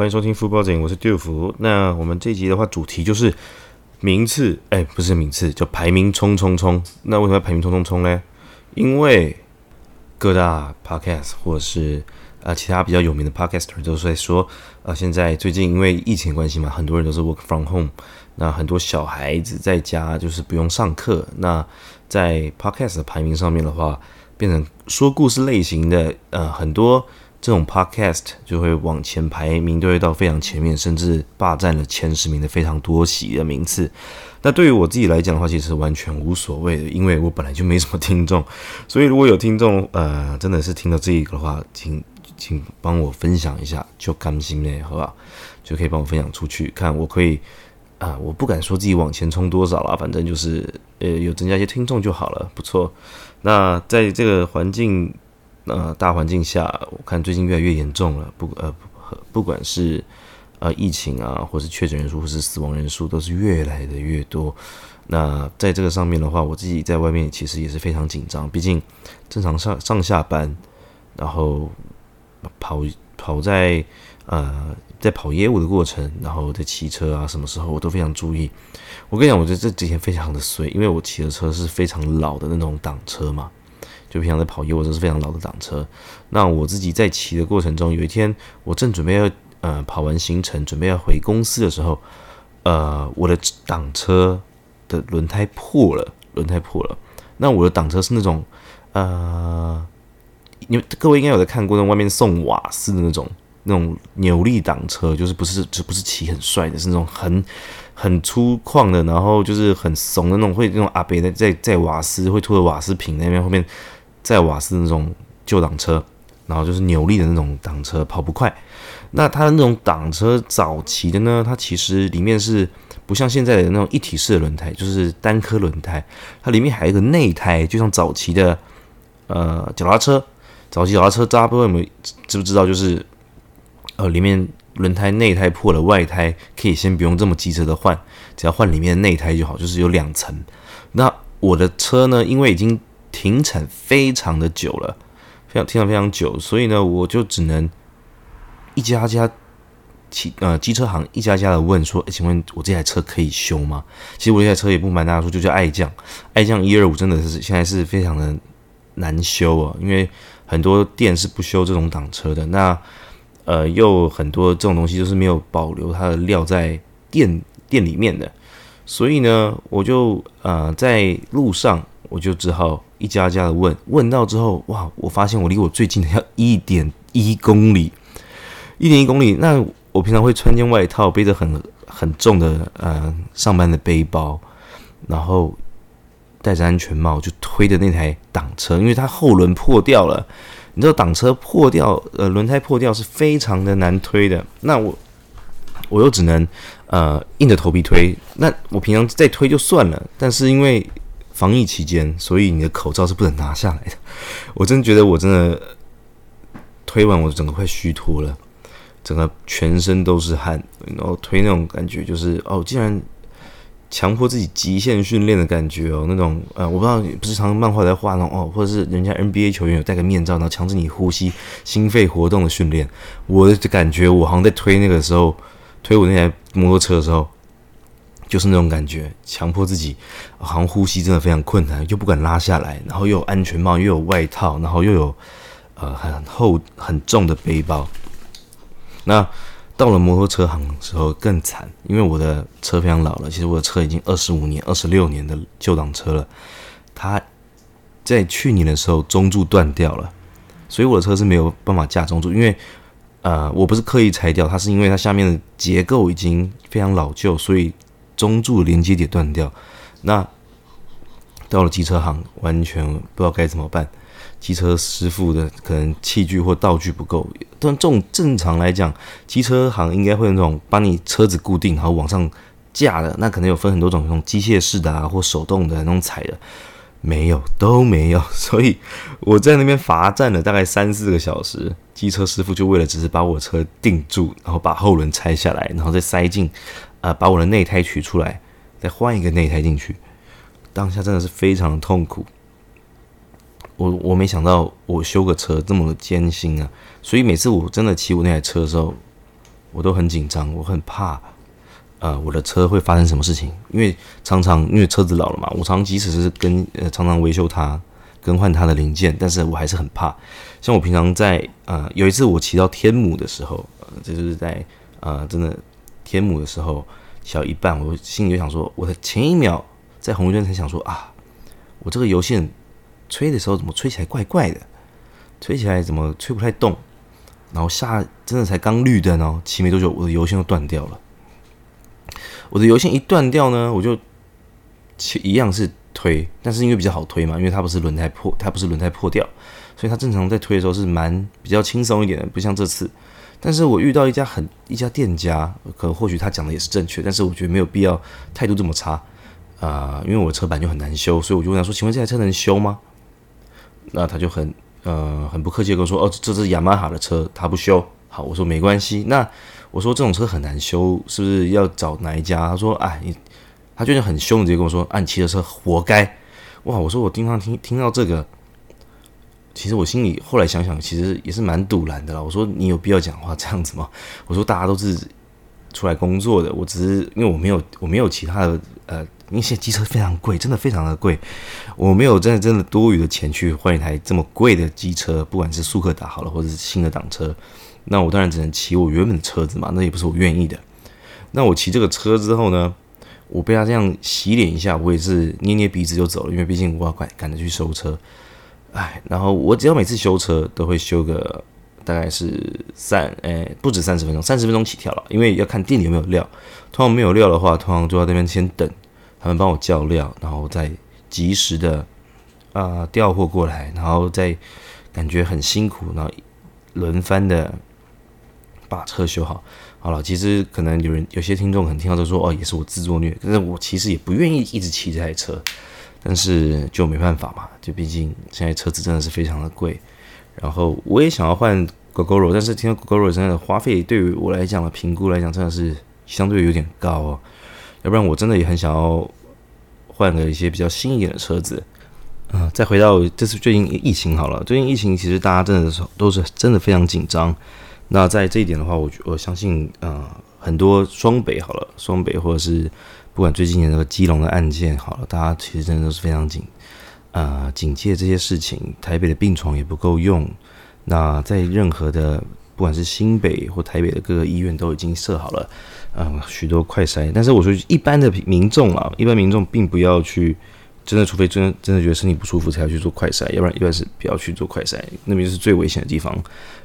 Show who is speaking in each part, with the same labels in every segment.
Speaker 1: 欢迎收听《福报警》，我是杜福。那我们这集的话，主题就是名次，哎，不是名次，就排名冲冲冲。那为什么要排名冲冲冲呢？因为各大 podcast 或者是啊其他比较有名的 podcaster 都是在说，啊，现在最近因为疫情关系嘛，很多人都是 work from home，那很多小孩子在家就是不用上课。那在 podcast 的排名上面的话，变成说故事类型的，呃，很多这种 podcast 就会往前排名，都会到非常前面，甚至霸占了前十名的非常多席的名次。那对于我自己来讲的话，其实完全无所谓的，因为我本来就没什么听众，所以如果有听众，呃，真的是听到这一个的话，请请帮我分享一下，就甘心嘞，好不好？就可以帮我分享出去，看我可以啊，我不敢说自己往前冲多少啦，反正就是呃有增加一些听众就好了，不错。那在这个环境呃大环境下，我看最近越来越严重了，不呃不管是。呃，疫情啊，或是确诊人数，或是死亡人数，都是越来的越多。那在这个上面的话，我自己在外面其实也是非常紧张。毕竟正常上上下班，然后跑跑在呃在跑业务的过程，然后在骑车啊，什么时候我都非常注意。我跟你讲，我觉得这几天非常的衰，因为我骑的车是非常老的那种挡车嘛，就平常在跑业务都是非常老的挡车。那我自己在骑的过程中，有一天我正准备要。呃，跑完行程准备要回公司的时候，呃，我的挡车的轮胎破了，轮胎破了。那我的挡车是那种，呃，你们各位应该有在看过那外面送瓦斯的那种那种扭力挡车，就是不是就不是骑很帅的，是那种很很粗犷的，然后就是很怂的那种，会那种阿北在在在瓦斯会拖着瓦斯瓶那边后面在瓦斯那种旧挡车，然后就是扭力的那种挡车，跑不快。那它的那种挡车早期的呢，它其实里面是不像现在的那种一体式的轮胎，就是单颗轮胎，它里面还有一个内胎，就像早期的呃脚踏车，早期脚踏车大家不知道有没有知不知道，就是呃里面轮胎内胎破了，外胎可以先不用这么急着的换，只要换里面的内胎就好，就是有两层。那我的车呢，因为已经停产非常的久了，非常停产非常久，所以呢，我就只能。一家家汽呃机车行一家家的问说，请问我这台车可以修吗？其实我这台车也不瞒大家说，就叫爱将，爱将一二五真的是现在是非常的难修啊，因为很多店是不修这种挡车的，那呃又很多这种东西就是没有保留它的料在店店里面的，所以呢，我就呃在路上我就只好一家家的问，问到之后，哇，我发现我离我最近的要一点一公里。一点一公里，那我平常会穿件外套，背着很很重的呃上班的背包，然后戴着安全帽，就推着那台挡车，因为它后轮破掉了。你知道挡车破掉，呃轮胎破掉是非常的难推的。那我我又只能呃硬着头皮推。那我平常再推就算了，但是因为防疫期间，所以你的口罩是不能拿下来的。我真觉得我真的推完，我整个快虚脱了。整个全身都是汗，然后推那种感觉就是哦，竟然强迫自己极限训练的感觉哦，那种呃，我不知道不是常漫画在画那种哦，或者是人家 NBA 球员有戴个面罩，然后强制你呼吸、心肺活动的训练，我的感觉我好像在推那个时候推我那台摩托车的时候，就是那种感觉，强迫自己好像呼吸真的非常困难，又不敢拉下来，然后又有安全帽，又有外套，然后又有呃很厚很重的背包。那到了摩托车行的时候更惨，因为我的车非常老了。其实我的车已经二十五年、二十六年的旧档车了。它在去年的时候中柱断掉了，所以我的车是没有办法架中柱。因为呃，我不是刻意拆掉，它是因为它下面的结构已经非常老旧，所以中柱连接点断掉。那到了机车行，完全不知道该怎么办。机车师傅的可能器具或道具不够，但这种正常来讲，机车行应该会有那种帮你车子固定，然后往上架的，那可能有分很多种，那种机械式的啊，或手动的那种踩的，没有，都没有。所以我在那边罚站了大概三四个小时，机车师傅就为了只是把我车定住，然后把后轮拆下来，然后再塞进，呃，把我的内胎取出来，再换一个内胎进去，当下真的是非常的痛苦。我我没想到我修个车这么艰辛啊！所以每次我真的骑我那台车的时候，我都很紧张，我很怕，呃，我的车会发生什么事情？因为常常因为车子老了嘛，我常即使是跟呃常常维修它、更换它的零件，但是我还是很怕。像我平常在呃有一次我骑到天母的时候，呃，这就是在呃真的天母的时候，骑到一半，我心里就想说，我的前一秒在红绿灯才想说啊，我这个油线吹的时候怎么吹起来怪怪的，吹起来怎么吹不太动？然后下真的才刚绿灯哦，骑没多久，我的油线就断掉了。我的油线一断掉呢，我就骑一样是推，但是因为比较好推嘛，因为它不是轮胎破，它不是轮胎破掉，所以它正常在推的时候是蛮比较轻松一点的，不像这次。但是我遇到一家很一家店家，可能或许他讲的也是正确，但是我觉得没有必要态度这么差啊，因为我的车板就很难修，所以我就问他说：“请问这台车能修吗？”那他就很。呃，很不客气跟我说：“哦，这是雅马哈的车，他不修。”好，我说没关系。那我说这种车很难修，是不是要找哪一家？他说：“哎，你，他就是很凶，直接跟我说：‘啊，你骑的车活该。’哇！我说我经常听听到这个，其实我心里后来想想，其实也是蛮堵然的啦。我说你有必要讲话这样子吗？我说大家都是出来工作的，我只是因为我没有我没有其他的呃。”因为现在机车非常贵，真的非常的贵，我没有真的真的多余的钱去换一台这么贵的机车，不管是速克达好了，或者是新的挡车，那我当然只能骑我原本的车子嘛，那也不是我愿意的。那我骑这个车之后呢，我被他这样洗脸一下，我也是捏捏鼻子就走了，因为毕竟我要赶赶着去收车，哎，然后我只要每次修车都会修个大概是三，哎，不止三十分钟，三十分钟起跳了，因为要看店里有没有料，通常没有料的话，通常就在那边先等。他们帮我叫料，然后再及时的啊调货过来，然后再感觉很辛苦，然后轮番的把车修好。好了，其实可能有人有些听众可能听到都说哦，也是我自作虐，可是我其实也不愿意一直骑这台车，但是就没办法嘛，就毕竟现在车子真的是非常的贵，然后我也想要换 GoGoRo，但是听到 GoGoRo 真的花费对于我来讲的评估来讲，真的是相对有点高哦。要不然我真的也很想要换个一些比较新一点的车子，嗯，再回到这次最近疫情好了，最近疫情其实大家真的是都是真的非常紧张。那在这一点的话，我我相信，呃，很多双北好了，双北或者是不管最近的那个基隆的案件好了，大家其实真的都是非常紧，呃，警戒这些事情。台北的病床也不够用，那在任何的。不管是新北或台北的各个医院都已经设好了，嗯，许多快筛。但是我说一般的民众啊，一般民众并不要去，真的，除非真真的觉得身体不舒服才要去做快筛，要不然一般是不要去做快筛，那边就是最危险的地方，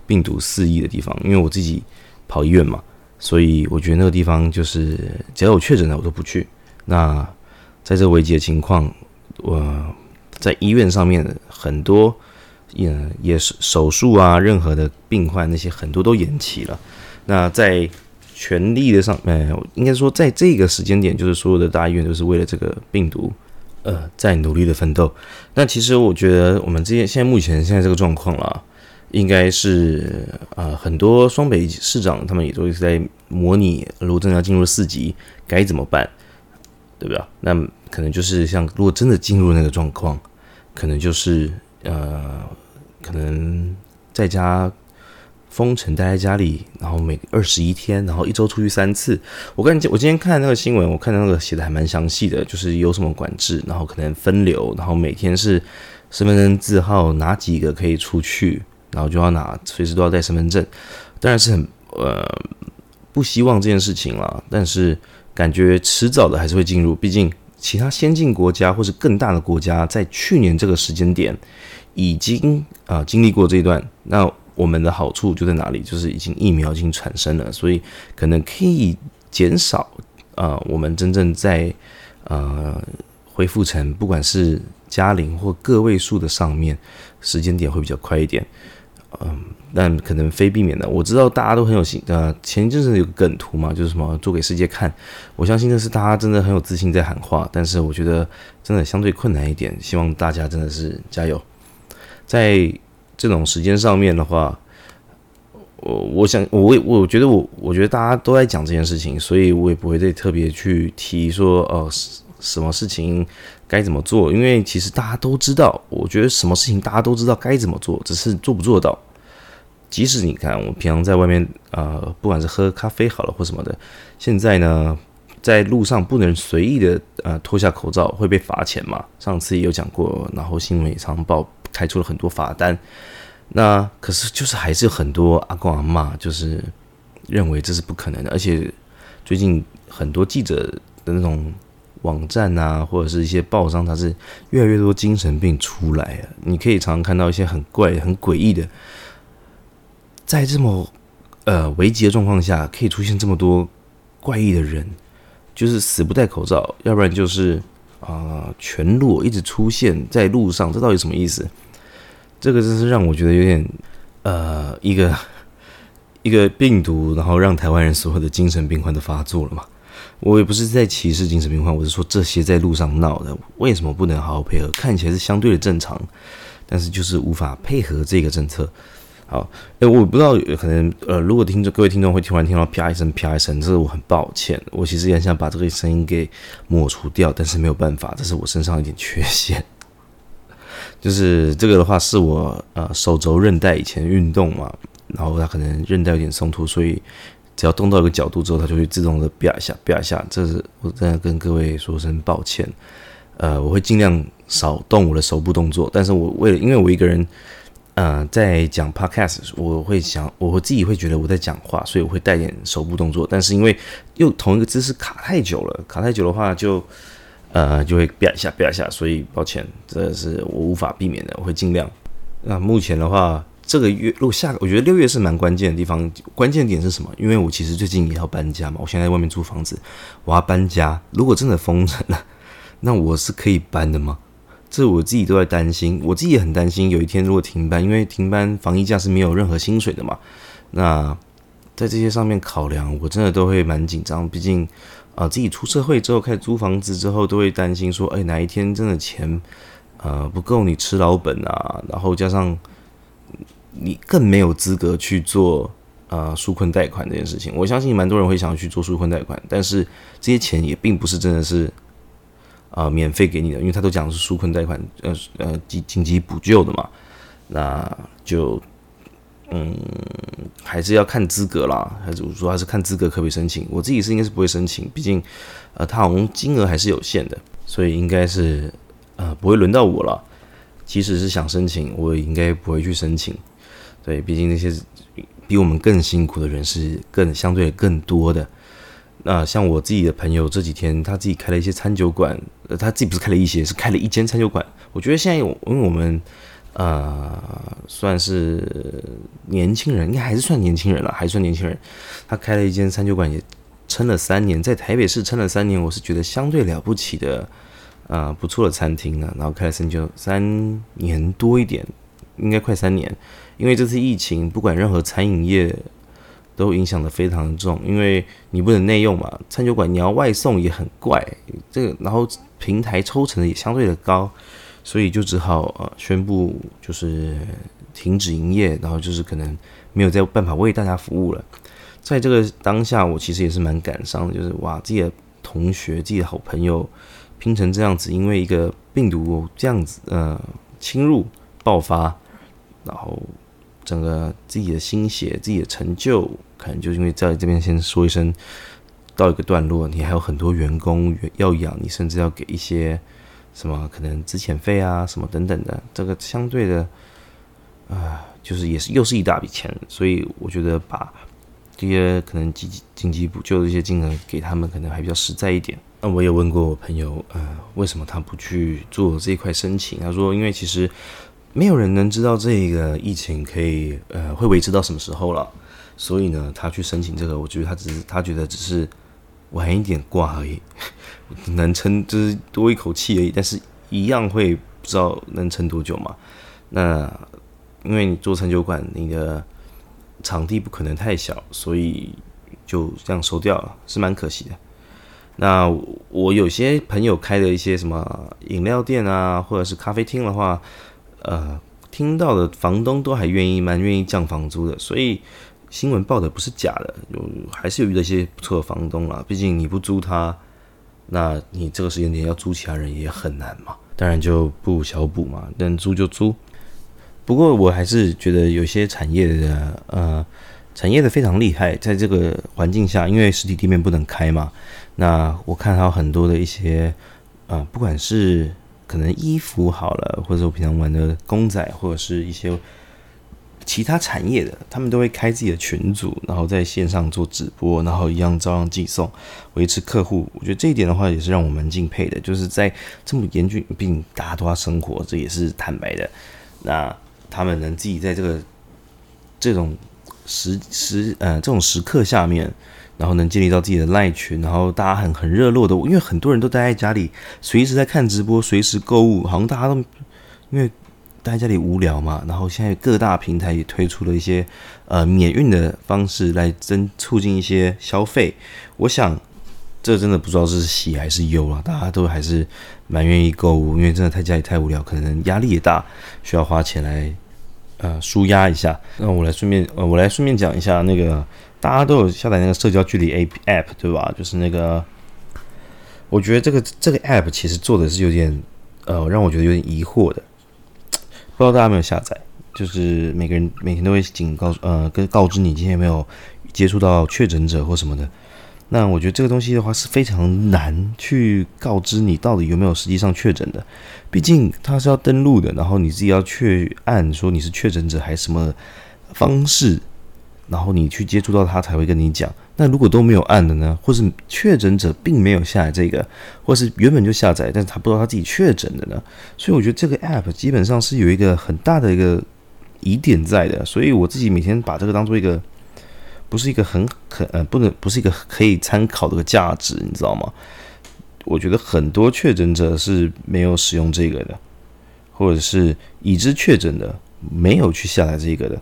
Speaker 1: 病毒肆意的地方。因为我自己跑医院嘛，所以我觉得那个地方就是只要有确诊的我都不去。那在这危急的情况，我在医院上面很多。也也是手术啊，任何的病患那些很多都延期了。那在全力的上，呃，应该说在这个时间点，就是所有的大医院都是为了这个病毒，呃，在努力的奋斗。那其实我觉得我们这些现在目前现在这个状况了，应该是啊，很多双北市长他们也都是在模拟，如果真的要进入四级该怎么办，对不对？那可能就是像如果真的进入那个状况，可能就是呃。可能在家封城，待在家里，然后每二十一天，然后一周出去三次。我跟你我今天看那个新闻，我看到那个写的还蛮详细的，就是有什么管制，然后可能分流，然后每天是身份证字号哪几个可以出去，然后就要拿，随时都要带身份证。当然是很呃不希望这件事情了，但是感觉迟早的还是会进入，毕竟其他先进国家或是更大的国家在去年这个时间点。已经啊经历过这一段，那我们的好处就在哪里？就是已经疫苗已经产生了，所以可能可以减少啊我们真正在呃恢复成不管是加零或个位数的上面时间点会比较快一点，嗯，但可能非避免的。我知道大家都很有心，呃，前一阵子有个梗图嘛，就是什么做给世界看。我相信这是大家真的很有自信在喊话，但是我觉得真的相对困难一点。希望大家真的是加油。在这种时间上面的话，我我想我我觉得我我觉得大家都在讲这件事情，所以我也不会再特别去提说哦什么事情该怎么做，因为其实大家都知道，我觉得什么事情大家都知道该怎么做，只是做不做到。即使你看我平常在外面啊，不管是喝咖啡好了或什么的，现在呢，在路上不能随意的呃脱下口罩会被罚钱嘛。上次也有讲过，然后新闻也常报开出了很多罚单。那可是就是还是很多阿公阿妈就是认为这是不可能的，而且最近很多记者的那种网站啊，或者是一些报章，它是越来越多精神病出来啊。你可以常常看到一些很怪、很诡异的，在这么呃危急的状况下，可以出现这么多怪异的人，就是死不戴口罩，要不然就是啊全裸一直出现在路上，这到底什么意思？这个真是让我觉得有点，呃，一个一个病毒，然后让台湾人所有的精神病患都发作了嘛？我也不是在歧视精神病患，我是说这些在路上闹的，为什么不能好好配合？看起来是相对的正常，但是就是无法配合这个政策。好，哎，我不知道，可能呃，如果听着各位听众会突然听到啪一声、啪一声，这是我很抱歉。我其实也想把这个声音给抹除掉，但是没有办法，这是我身上一点缺陷。就是这个的话，是我呃手肘韧带以前运动嘛，然后它可能韧带有点松脱，所以只要动到一个角度之后，它就会自动的啪一下啪一下。这是我真的跟各位说声抱歉，呃，我会尽量少动我的手部动作，但是我为了因为我一个人呃在讲 podcast，我会想我自己会觉得我在讲话，所以我会带点手部动作，但是因为又同一个姿势卡太久了，卡太久的话就。呃，就会啪一下，啪一下，所以抱歉，这是我无法避免的，我会尽量。那目前的话，这个月如果下，我觉得六月是蛮关键的地方，关键点是什么？因为我其实最近也要搬家嘛，我现在在外面租房子，我要搬家。如果真的封城了，那我是可以搬的吗？这我自己都在担心，我自己也很担心，有一天如果停班，因为停班防疫假是没有任何薪水的嘛。那在这些上面考量，我真的都会蛮紧张，毕竟。啊，自己出社会之后开始租房子之后，都会担心说，哎，哪一天真的钱，呃，不够你吃老本啊？然后加上你更没有资格去做呃纾困贷款这件事情。我相信蛮多人会想要去做纾困贷款，但是这些钱也并不是真的是啊免费给你的，因为他都讲是纾困贷款，呃呃紧紧急补救的嘛，那就。嗯，还是要看资格啦，还是说还是看资格可不可以申请？我自己是应该是不会申请，毕竟，呃，它好像金额还是有限的，所以应该是呃不会轮到我了。即使是想申请，我也应该不会去申请。对，毕竟那些比我们更辛苦的人是更相对更多的。那像我自己的朋友这几天他自己开了一些餐酒馆，呃，他自己不是开了一些，是开了一间餐酒馆。我觉得现在因为我们。呃，算是年轻人，应该还是算年轻人了，还算年轻人。他开了一间餐酒馆，也撑了三年，在台北市撑了三年，我是觉得相对了不起的，呃，不错的餐厅呢。然后开了三酒三年多一点，应该快三年。因为这次疫情，不管任何餐饮业都影响的非常重，因为你不能内用嘛，餐酒馆你要外送也很怪，这个然后平台抽成也相对的高。所以就只好呃宣布就是停止营业，然后就是可能没有再办法为大家服务了。在这个当下，我其实也是蛮感伤的，就是哇，自己的同学、自己的好朋友拼成这样子，因为一个病毒这样子呃侵入爆发，然后整个自己的心血、自己的成就，可能就因为在这边先说一声到一个段落，你还有很多员工要养，你甚至要给一些。什么可能资遣费啊，什么等等的，这个相对的，啊，就是也是又是一大笔钱，所以我觉得把这些可能紧急紧急补救的一些金额给他们，可能还比较实在一点。那我也问过我朋友，呃，为什么他不去做这一块申请？他说，因为其实没有人能知道这个疫情可以呃会维持到什么时候了，所以呢，他去申请这个，我觉得他只是他觉得只是晚一点挂而已。能撑就是多一口气而已，但是一样会不知道能撑多久嘛。那因为你做餐酒馆，你的场地不可能太小，所以就这样收掉了，是蛮可惜的。那我有些朋友开的一些什么饮料店啊，或者是咖啡厅的话，呃，听到的房东都还愿意蛮愿意降房租的，所以新闻报的不是假的，有还是有遇到一些不错的房东啦。毕竟你不租他。那你这个时间点要租其他人也很难嘛，当然就不小补嘛，能租就租。不过我还是觉得有些产业的呃，产业的非常厉害，在这个环境下，因为实体店面不能开嘛，那我看到很多的一些呃，不管是可能衣服好了，或者我平常玩的公仔，或者是一些。其他产业的，他们都会开自己的群组，然后在线上做直播，然后一样照样寄送，维持客户。我觉得这一点的话，也是让我们敬佩的。就是在这么严峻，并大家都要生活，这也是坦白的。那他们能自己在这个这种时时呃这种时刻下面，然后能建立到自己的赖群，然后大家很很热络的，因为很多人都待在家里，随时在看直播，随时购物，好像大家都因为。待在家里无聊嘛，然后现在各大平台也推出了一些呃免运的方式来增促进一些消费。我想这真的不知道是喜还是忧啊，大家都还是蛮愿意购物，因为真的太家里太无聊，可能压力也大，需要花钱来呃舒压一下。那我来顺便呃我来顺便讲一下那个大家都有下载那个社交距离 A P App 对吧？就是那个我觉得这个这个 App 其实做的是有点呃让我觉得有点疑惑的。不知道大家有没有下载？就是每个人每天都会警告，呃，跟告知你今天有没有接触到确诊者或什么的。那我觉得这个东西的话是非常难去告知你到底有没有实际上确诊的，毕竟它是要登录的，然后你自己要确按说你是确诊者还是什么方式。然后你去接触到他才会跟你讲。那如果都没有按的呢？或是确诊者并没有下载这个，或是原本就下载，但是他不知道他自己确诊的呢？所以我觉得这个 app 基本上是有一个很大的一个疑点在的。所以我自己每天把这个当做一个，不是一个很可呃不能不是一个可以参考的个价值，你知道吗？我觉得很多确诊者是没有使用这个的，或者是已知确诊的没有去下载这个的，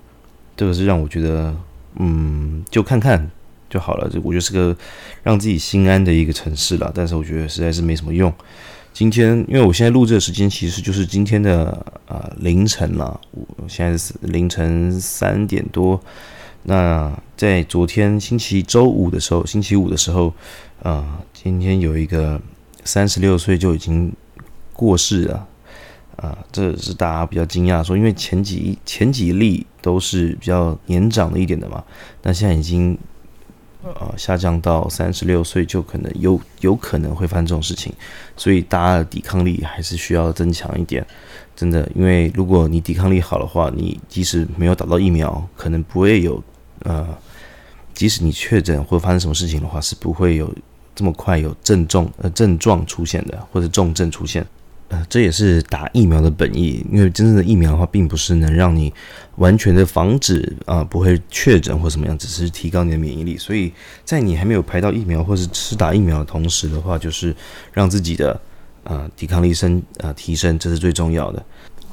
Speaker 1: 这个是让我觉得。嗯，就看看就好了。这我觉得是个让自己心安的一个城市了。但是我觉得实在是没什么用。今天因为我现在录制的时间其实就是今天的呃凌晨了，我现在是凌晨三点多。那在昨天星期周五的时候，星期五的时候，啊，今天有一个三十六岁就已经过世了。啊，这是大家比较惊讶，说因为前几前几例都是比较年长的一点的嘛，那现在已经呃下降到三十六岁，就可能有有可能会发生这种事情，所以大家的抵抗力还是需要增强一点，真的，因为如果你抵抗力好的话，你即使没有打到疫苗，可能不会有呃，即使你确诊或发生什么事情的话，是不会有这么快有症状呃症状出现的，或者重症出现。这也是打疫苗的本意，因为真正的疫苗的话，并不是能让你完全的防止啊不会确诊或怎么样，只是提高你的免疫力。所以在你还没有排到疫苗或是吃打疫苗的同时的话，就是让自己的啊抵抗力升啊提升，这是最重要的。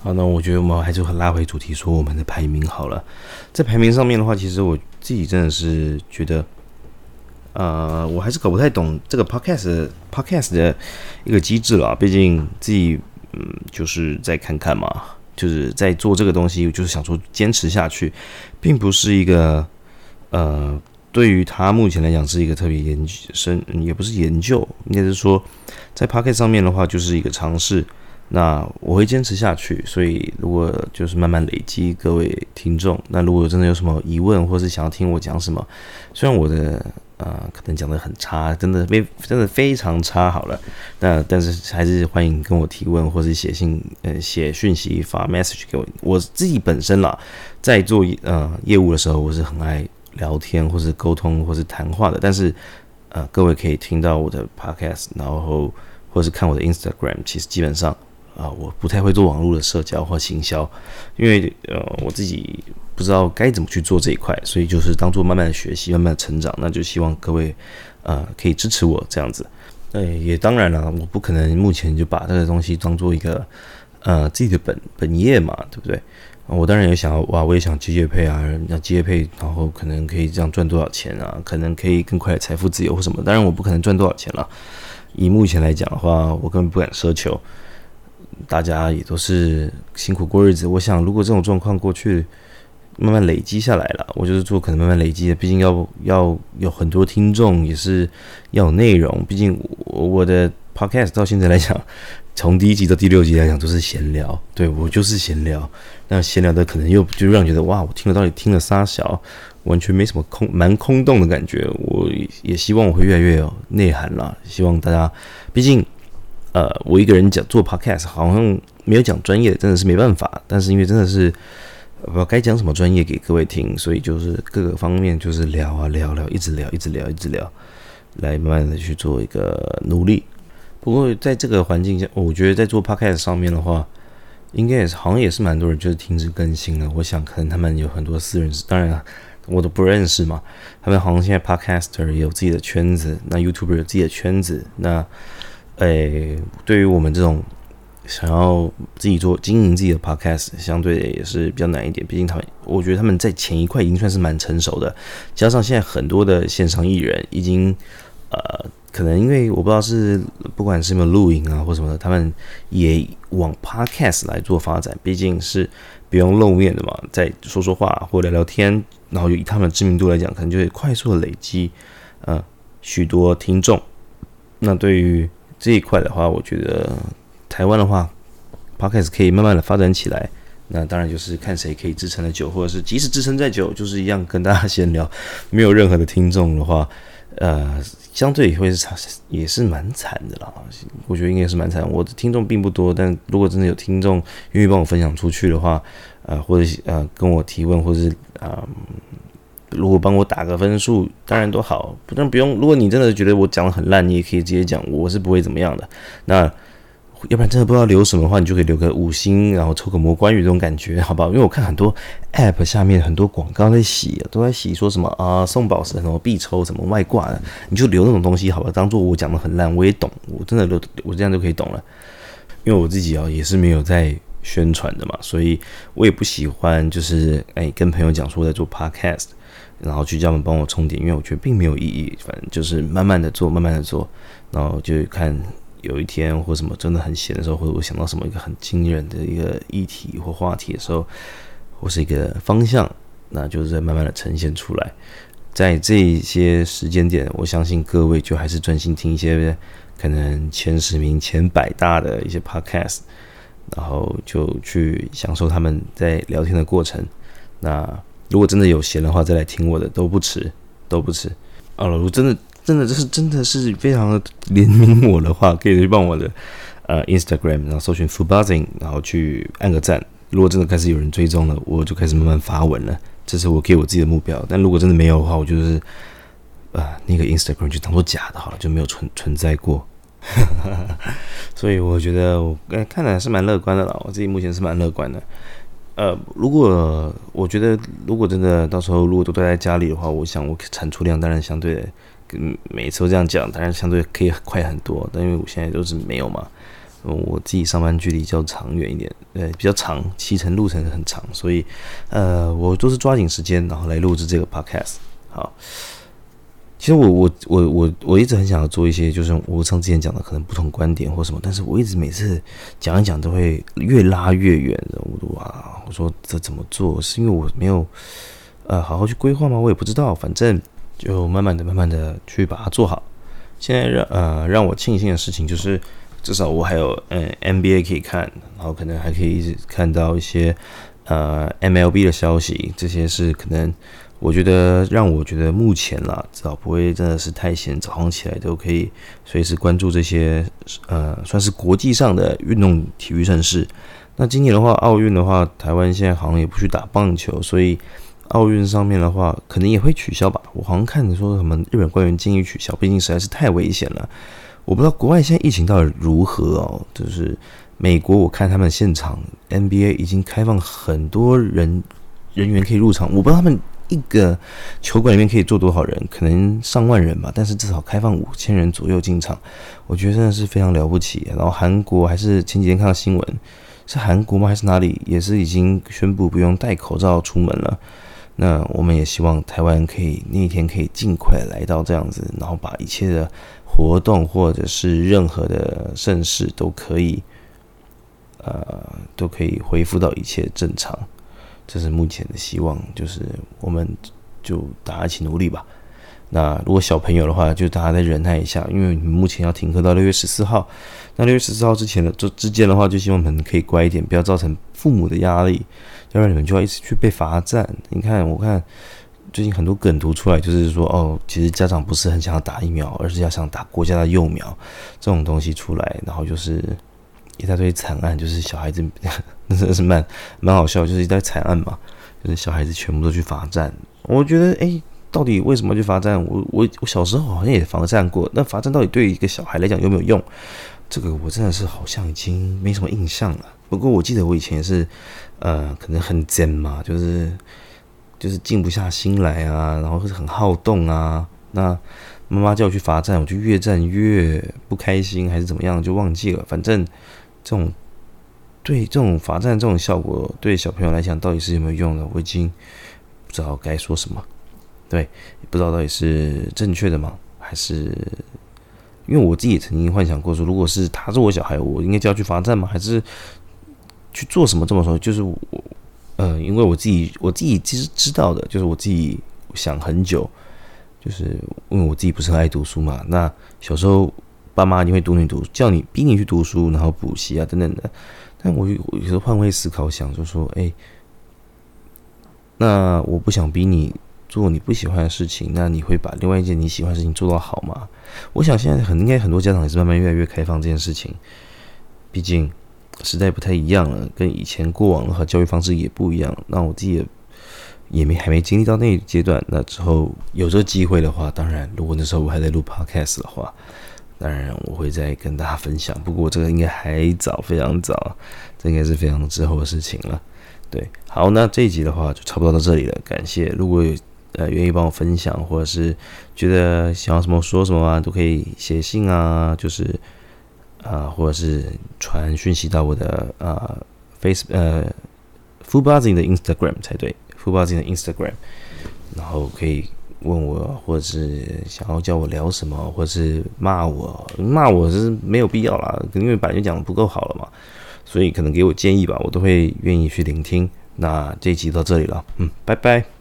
Speaker 1: 好，那我觉得我们还是拉回主题，说我们的排名好了。在排名上面的话，其实我自己真的是觉得。呃，我还是搞不太懂这个 podcast podcast 的一个机制了。毕竟自己嗯，就是再看看嘛，就是在做这个东西，就是想说坚持下去，并不是一个呃，对于他目前来讲是一个特别研究深，也不是研究，应该是说在 podcast 上面的话，就是一个尝试。那我会坚持下去，所以如果就是慢慢累积各位听众，那如果真的有什么疑问，或是想要听我讲什么，虽然我的。啊，可能讲的很差，真的非真的非常差。好了，那但是还是欢迎跟我提问，或者写信，呃，写讯息发 message 给我。我自己本身啦，在做呃业务的时候，我是很爱聊天，或是沟通，或是谈话的。但是呃，各位可以听到我的 podcast，然后或是看我的 Instagram，其实基本上啊，我不太会做网络的社交或行销，因为呃，我自己。不知道该怎么去做这一块，所以就是当做慢慢的学习，慢慢的成长。那就希望各位，呃，可以支持我这样子。那也当然了，我不可能目前就把这个东西当做一个，呃，自己的本本业嘛，对不对？我当然也想要，哇，我也想接业配啊，要接业配，然后可能可以这样赚多少钱啊？可能可以更快的财富自由或什么？当然我不可能赚多少钱了。以目前来讲的话，我根本不敢奢求。大家也都是辛苦过日子。我想，如果这种状况过去。慢慢累积下来了，我就是做可能慢慢累积的，毕竟要要有很多听众，也是要有内容。毕竟我我的 podcast 到现在来讲，从第一集到第六集来讲都是闲聊，对我就是闲聊。那闲聊的可能又就让觉得哇，我听了到底听了仨小，完全没什么空，蛮空洞的感觉。我也希望我会越来越有内涵啦。希望大家，毕竟呃，我一个人讲做 podcast 好像没有讲专业，真的是没办法。但是因为真的是不知道该讲什么专业给各位听，所以就是各个方面就是聊啊聊聊，一直聊，一直聊，一直聊。来慢慢的去做一个努力，不过在这个环境下，我觉得在做 podcast 上面的话，应该也是好像也是蛮多人就是停止更新了。我想可能他们有很多私人，当然我都不认识嘛。他们好像现在 podcaster 有自己的圈子，那 YouTuber 有自己的圈子。那诶，对于我们这种想要自己做经营自己的 podcast，相对也是比较难一点。毕竟他们，我觉得他们在前一块已经算是蛮成熟的，加上现在很多的线上艺人已经。呃，可能因为我不知道是不管是没有录影啊或什么的，他们也往 podcast 来做发展，毕竟是不用露面的嘛，在说说话或聊聊天，然后以他们的知名度来讲，可能就会快速的累积呃许多听众。那对于这一块的话，我觉得台湾的话，podcast 可以慢慢的发展起来。那当然就是看谁可以支撑的久，或者是即使支撑再久，就是一样跟大家闲聊，没有任何的听众的话。呃，相对也会是，也是蛮惨的啦。我觉得应该是蛮惨。我的听众并不多，但如果真的有听众愿意帮我分享出去的话，呃，或者呃跟我提问，或者是啊，如果帮我打个分数，当然都好。不但不用，如果你真的觉得我讲的很烂，你也可以直接讲，我是不会怎么样的。那。要不然真的不知道留什么的话，你就可以留个五星，然后抽个魔关羽这种感觉，好不好？因为我看很多 App 下面很多广告在洗，都在洗说什么啊送宝石什么必抽什么外挂的，你就留那种东西，好吧？当做我讲的很烂，我也懂，我真的留我这样就可以懂了。因为我自己啊也是没有在宣传的嘛，所以我也不喜欢就是哎跟朋友讲说在做 Podcast，然后去叫他们帮我充点，因为我觉得并没有意义。反正就是慢慢的做，慢慢的做，然后就看。有一天或什么真的很闲的时候，或者我想到什么一个很惊人的一个议题或话题的时候，或是一个方向，那就是在慢慢的呈现出来。在这些时间点，我相信各位就还是专心听一些可能前十名、前百大的一些 podcast，然后就去享受他们在聊天的过程。那如果真的有闲的话，再来听我的都不迟，都不迟。啊，如果真的。真的，就是真的是非常的怜悯我的话，可以去帮我的呃 Instagram，然后搜寻 Full Buzzing，然后去按个赞。如果真的开始有人追踪了，我就开始慢慢发文了。这是我给我自己的目标。但如果真的没有的话，我就是啊那个 Instagram 就当做假的好了，就没有存存在过。所以我觉得我看来是蛮乐观的了。我自己目前是蛮乐观的。呃，如果我觉得如果真的到时候如果都待在家里的话，我想我产出量当然相对。跟每次都这样讲，当然相对可以快很多，但因为我现在都是没有嘛，我自己上班距离较长远一点，呃，比较长，骑乘路程很长，所以呃，我都是抓紧时间，然后来录制这个 podcast。好，其实我我我我我一直很想要做一些，就是我上之前讲的可能不同观点或什么，但是我一直每次讲一讲都会越拉越远的。我哇，我说这怎么做？是因为我没有呃好好去规划吗？我也不知道，反正。就慢慢的、慢慢的去把它做好。现在让呃让我庆幸的事情就是，至少我还有嗯 NBA 可以看，然后可能还可以一直看到一些呃 MLB 的消息。这些是可能我觉得让我觉得目前啦，至少不会真的是太闲，早上起来都可以随时关注这些呃算是国际上的运动体育盛事。那今年的话，奥运的话，台湾现在好像也不去打棒球，所以。奥运上面的话，可能也会取消吧。我好像看你说什么日本官员建议取消，毕竟实在是太危险了。我不知道国外现在疫情到底如何哦。就是美国，我看他们现场 NBA 已经开放很多人人员可以入场，我不知道他们一个球馆里面可以坐多少人，可能上万人吧。但是至少开放五千人左右进场，我觉得真的是非常了不起。然后韩国还是前几天看到新闻，是韩国吗？还是哪里？也是已经宣布不用戴口罩出门了。那我们也希望台湾可以那一天可以尽快来到这样子，然后把一切的活动或者是任何的盛事都可以，呃，都可以恢复到一切正常。这是目前的希望，就是我们就大家一起努力吧。那如果小朋友的话，就大家再忍耐一下，因为你们目前要停课到六月十四号。那六月十四号之前的这之间的话，就希望你们可以乖一点，不要造成父母的压力，要不然你们就要一直去被罚站。你看，我看最近很多梗图出来，就是说哦，其实家长不是很想要打疫苗，而是要想打国家的幼苗这种东西出来，然后就是一大堆惨案，就是小孩子 那真的是蛮蛮好笑，就是一堆惨案嘛，就是小孩子全部都去罚站。我觉得，哎。到底为什么去罚站？我我我小时候好像也罚站过。那罚站到底对一个小孩来讲有没有用？这个我真的是好像已经没什么印象了。不过我记得我以前是，呃，可能很贱嘛，就是就是静不下心来啊，然后是很好动啊。那妈妈叫我去罚站，我就越站越不开心，还是怎么样，就忘记了。反正这种对这种罚站这种效果，对小朋友来讲到底是有没有用的，我已经不知道该说什么。对，不知道到底是正确的吗？还是因为我自己也曾经幻想过说，如果是他是我小孩，我应该就要去罚站吗？还是去做什么？这么说，就是我，呃，因为我自己我自己其实知道的，就是我自己想很久，就是因为我自己不是很爱读书嘛。那小时候爸妈你会读你读，叫你逼你去读书，然后补习啊等等的。但我有时候换位思考，想就说，哎，那我不想逼你。做你不喜欢的事情，那你会把另外一件你喜欢的事情做到好吗？我想现在很应该很多家长也是慢慢越来越开放这件事情，毕竟时代不太一样了，跟以前过往的话教育方式也不一样。那我自己也也没还没经历到那一阶段，那之后有这个机会的话，当然如果那时候我还在录 podcast 的话，当然我会再跟大家分享。不过这个应该还早，非常早，这应该是非常之后的事情了。对，好，那这一集的话就差不多到这里了，感谢。如果有呃，愿意帮我分享，或者是觉得想要什么说什么啊，都可以写信啊，就是啊，或者是传讯息到我的啊，Face 呃，Full Buzzing 的 Instagram 才对，Full Buzzing 的 Instagram，然后可以问我，或者是想要叫我聊什么，或者是骂我，骂我是没有必要啦，因为本来就讲的不够好了嘛，所以可能给我建议吧，我都会愿意去聆听。那这一集到这里了，嗯，拜拜。